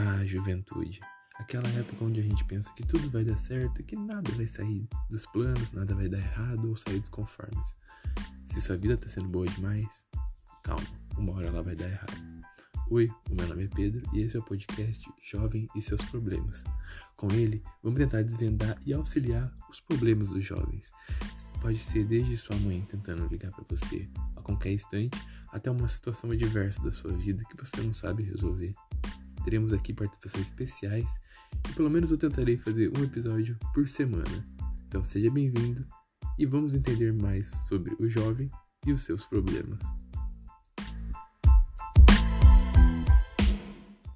Ah, juventude. Aquela época onde a gente pensa que tudo vai dar certo, que nada vai sair dos planos, nada vai dar errado ou sair dos conformes. Se sua vida tá sendo boa demais, calma, uma hora ela vai dar errado. Oi, o meu nome é Pedro e esse é o podcast Jovem e seus problemas. Com ele, vamos tentar desvendar e auxiliar os problemas dos jovens. Pode ser desde sua mãe tentando ligar para você a qualquer instante, até uma situação adversa da sua vida que você não sabe resolver. Teremos aqui participações especiais e pelo menos eu tentarei fazer um episódio por semana. Então seja bem-vindo e vamos entender mais sobre o jovem e os seus problemas.